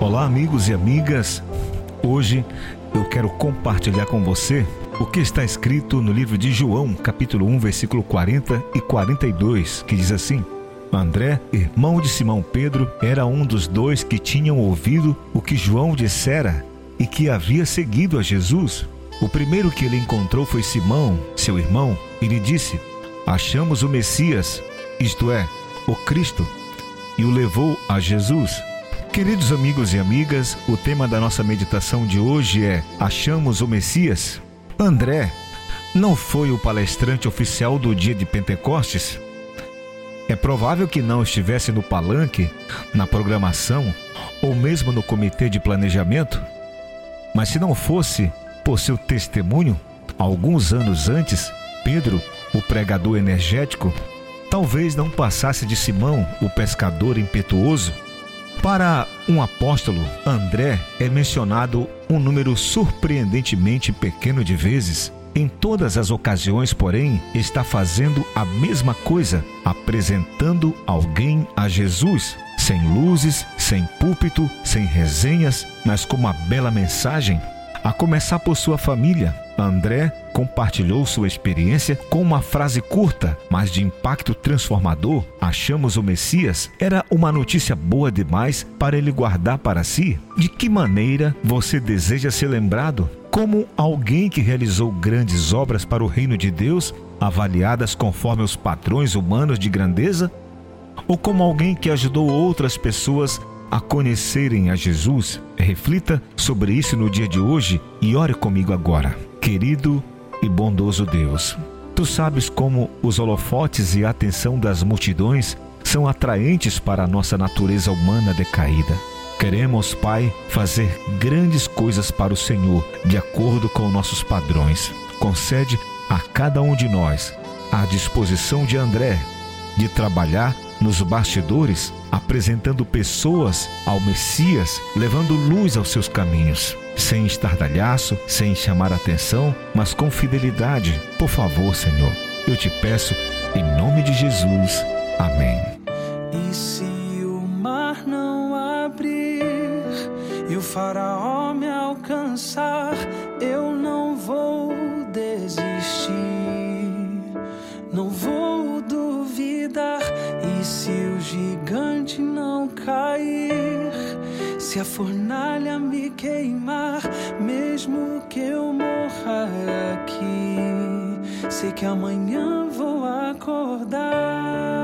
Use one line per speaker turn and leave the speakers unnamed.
Olá, amigos e amigas. Hoje eu quero compartilhar com você o que está escrito no livro de João, capítulo 1, versículo 40 e 42, que diz assim: André, irmão de Simão Pedro, era um dos dois que tinham ouvido o que João dissera e que havia seguido a Jesus. O primeiro que ele encontrou foi Simão, seu irmão, e lhe disse: Achamos o Messias, isto é, o Cristo, e o levou a Jesus. Queridos amigos e amigas, o tema da nossa meditação de hoje é Achamos o Messias? André não foi o palestrante oficial do dia de Pentecostes? É provável que não estivesse no palanque, na programação ou mesmo no comitê de planejamento? Mas se não fosse por seu testemunho, alguns anos antes, Pedro, o pregador energético, talvez não passasse de Simão, o pescador impetuoso para um apóstolo, André é mencionado um número surpreendentemente pequeno de vezes. Em todas as ocasiões, porém, está fazendo a mesma coisa, apresentando alguém a Jesus, sem luzes, sem púlpito, sem resenhas, mas com uma bela mensagem, a começar por sua família. André compartilhou sua experiência com uma frase curta, mas de impacto transformador. Achamos o Messias era uma notícia boa demais para ele guardar para si. De que maneira você deseja ser lembrado? Como alguém que realizou grandes obras para o reino de Deus, avaliadas conforme os padrões humanos de grandeza? Ou como alguém que ajudou outras pessoas a conhecerem a Jesus? Reflita sobre isso no dia de hoje e ore comigo agora. Querido e bondoso Deus. Tu sabes como os holofotes e a atenção das multidões são atraentes para a nossa natureza humana decaída. Queremos, Pai, fazer grandes coisas para o Senhor, de acordo com nossos padrões. Concede a cada um de nós a disposição de André de trabalhar nos bastidores, apresentando pessoas ao Messias, levando luz aos seus caminhos sem estardalhaço, sem chamar atenção, mas com fidelidade. Por favor, Senhor, eu te peço, em nome de Jesus. Amém.
E se o mar não abrir e o faraó me alcançar, eu não vou desistir, não vou duvidar. Se o gigante não cair, se a fornalha me queimar, mesmo que eu morra aqui, sei que amanhã vou acordar.